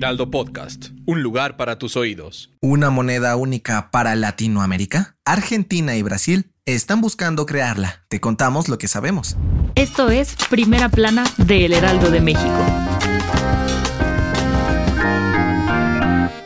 Heraldo Podcast, un lugar para tus oídos. ¿Una moneda única para Latinoamérica? Argentina y Brasil están buscando crearla. Te contamos lo que sabemos. Esto es Primera Plana de El Heraldo de México.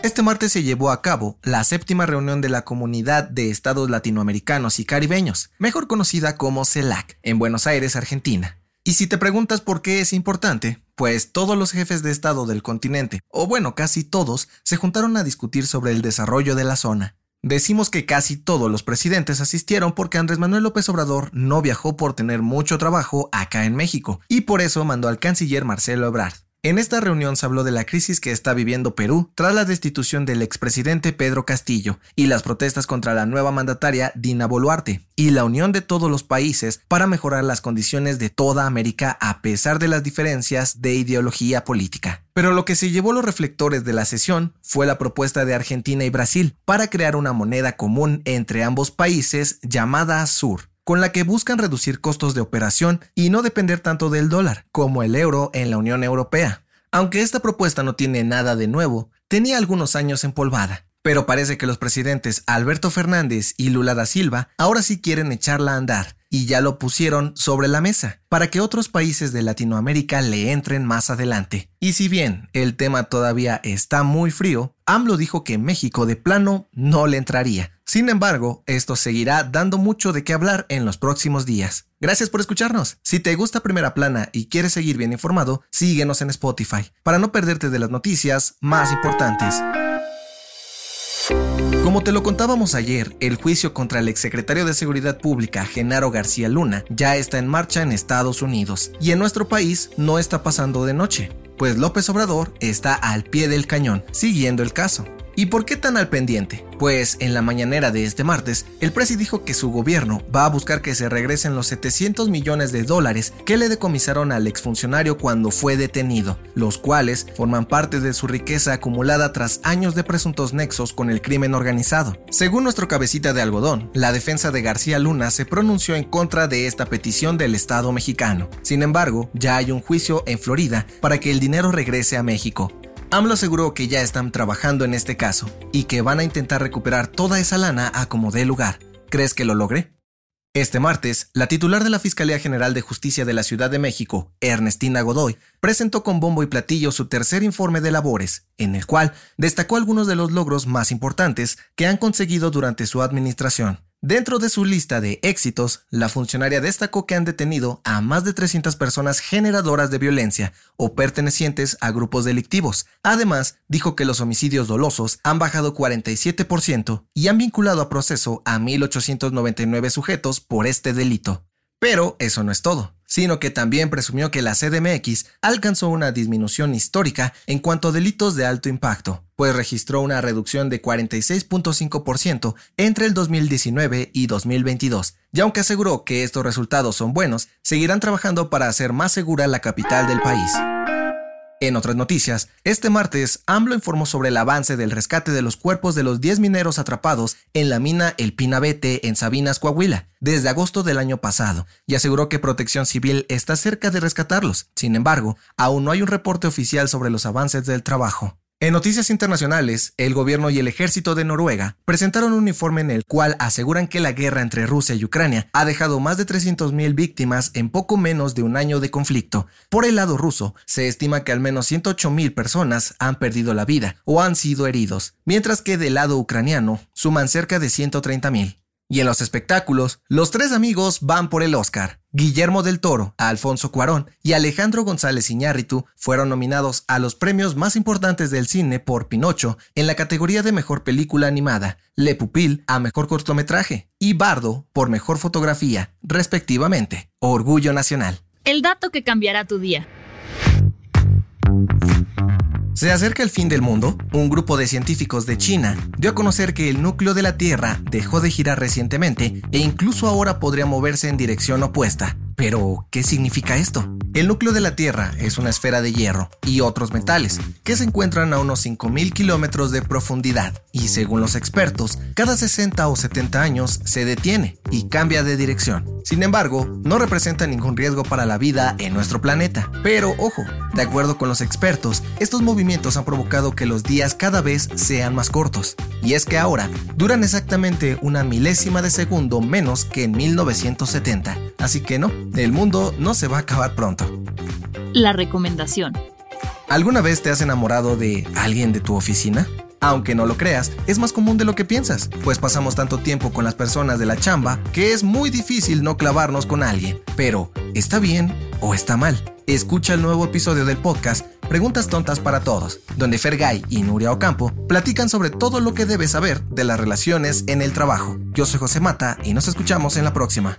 Este martes se llevó a cabo la séptima reunión de la Comunidad de Estados Latinoamericanos y Caribeños, mejor conocida como CELAC, en Buenos Aires, Argentina. Y si te preguntas por qué es importante, pues todos los jefes de Estado del continente, o bueno, casi todos, se juntaron a discutir sobre el desarrollo de la zona. Decimos que casi todos los presidentes asistieron porque Andrés Manuel López Obrador no viajó por tener mucho trabajo acá en México, y por eso mandó al canciller Marcelo Ebrard. En esta reunión se habló de la crisis que está viviendo Perú tras la destitución del expresidente Pedro Castillo y las protestas contra la nueva mandataria Dina Boluarte y la unión de todos los países para mejorar las condiciones de toda América a pesar de las diferencias de ideología política. Pero lo que se llevó los reflectores de la sesión fue la propuesta de Argentina y Brasil para crear una moneda común entre ambos países llamada Sur con la que buscan reducir costos de operación y no depender tanto del dólar, como el euro en la Unión Europea. Aunque esta propuesta no tiene nada de nuevo, tenía algunos años empolvada, pero parece que los presidentes Alberto Fernández y Lula da Silva ahora sí quieren echarla a andar y ya lo pusieron sobre la mesa para que otros países de Latinoamérica le entren más adelante. Y si bien el tema todavía está muy frío, AMLO dijo que México de plano no le entraría. Sin embargo, esto seguirá dando mucho de qué hablar en los próximos días. Gracias por escucharnos. Si te gusta Primera Plana y quieres seguir bien informado, síguenos en Spotify para no perderte de las noticias más importantes. Como te lo contábamos ayer, el juicio contra el exsecretario de Seguridad Pública, Genaro García Luna, ya está en marcha en Estados Unidos y en nuestro país no está pasando de noche, pues López Obrador está al pie del cañón, siguiendo el caso. ¿Y por qué tan al pendiente? Pues en la mañanera de este martes, el presi dijo que su gobierno va a buscar que se regresen los 700 millones de dólares que le decomisaron al exfuncionario cuando fue detenido, los cuales forman parte de su riqueza acumulada tras años de presuntos nexos con el crimen organizado. Según nuestro cabecita de algodón, la defensa de García Luna se pronunció en contra de esta petición del Estado mexicano. Sin embargo, ya hay un juicio en Florida para que el dinero regrese a México. AMLO aseguró que ya están trabajando en este caso y que van a intentar recuperar toda esa lana a como dé lugar. ¿Crees que lo logre? Este martes, la titular de la Fiscalía General de Justicia de la Ciudad de México, Ernestina Godoy, presentó con bombo y platillo su tercer informe de labores, en el cual destacó algunos de los logros más importantes que han conseguido durante su administración. Dentro de su lista de éxitos, la funcionaria destacó que han detenido a más de 300 personas generadoras de violencia o pertenecientes a grupos delictivos. Además, dijo que los homicidios dolosos han bajado 47% y han vinculado a proceso a 1.899 sujetos por este delito. Pero eso no es todo sino que también presumió que la CDMX alcanzó una disminución histórica en cuanto a delitos de alto impacto, pues registró una reducción de 46.5% entre el 2019 y 2022. Y aunque aseguró que estos resultados son buenos, seguirán trabajando para hacer más segura la capital del país. En otras noticias, este martes AMLO informó sobre el avance del rescate de los cuerpos de los 10 mineros atrapados en la mina El Pinabete en Sabinas, Coahuila, desde agosto del año pasado, y aseguró que Protección Civil está cerca de rescatarlos. Sin embargo, aún no hay un reporte oficial sobre los avances del trabajo. En noticias internacionales, el gobierno y el ejército de Noruega presentaron un informe en el cual aseguran que la guerra entre Rusia y Ucrania ha dejado más de 300.000 víctimas en poco menos de un año de conflicto. Por el lado ruso, se estima que al menos 108.000 personas han perdido la vida o han sido heridos, mientras que del lado ucraniano suman cerca de 130.000. Y en los espectáculos, los tres amigos van por el Oscar. Guillermo del Toro, Alfonso Cuarón y Alejandro González Iñárritu fueron nominados a los premios más importantes del cine por Pinocho en la categoría de Mejor Película Animada, Le Pupil a Mejor Cortometraje y Bardo por Mejor Fotografía, respectivamente. Orgullo Nacional. El dato que cambiará tu día. Se acerca el fin del mundo. Un grupo de científicos de China dio a conocer que el núcleo de la Tierra dejó de girar recientemente e incluso ahora podría moverse en dirección opuesta. Pero, ¿qué significa esto? El núcleo de la Tierra es una esfera de hierro y otros metales que se encuentran a unos 5.000 kilómetros de profundidad y según los expertos, cada 60 o 70 años se detiene y cambia de dirección. Sin embargo, no representa ningún riesgo para la vida en nuestro planeta. Pero ojo, de acuerdo con los expertos, estos movimientos han provocado que los días cada vez sean más cortos. Y es que ahora duran exactamente una milésima de segundo menos que en 1970. Así que no, el mundo no se va a acabar pronto. La recomendación. ¿Alguna vez te has enamorado de alguien de tu oficina? Aunque no lo creas, es más común de lo que piensas, pues pasamos tanto tiempo con las personas de la chamba que es muy difícil no clavarnos con alguien. Pero, ¿está bien o está mal? Escucha el nuevo episodio del podcast Preguntas Tontas para Todos, donde Fergay y Nuria Ocampo platican sobre todo lo que debes saber de las relaciones en el trabajo. Yo soy José Mata y nos escuchamos en la próxima.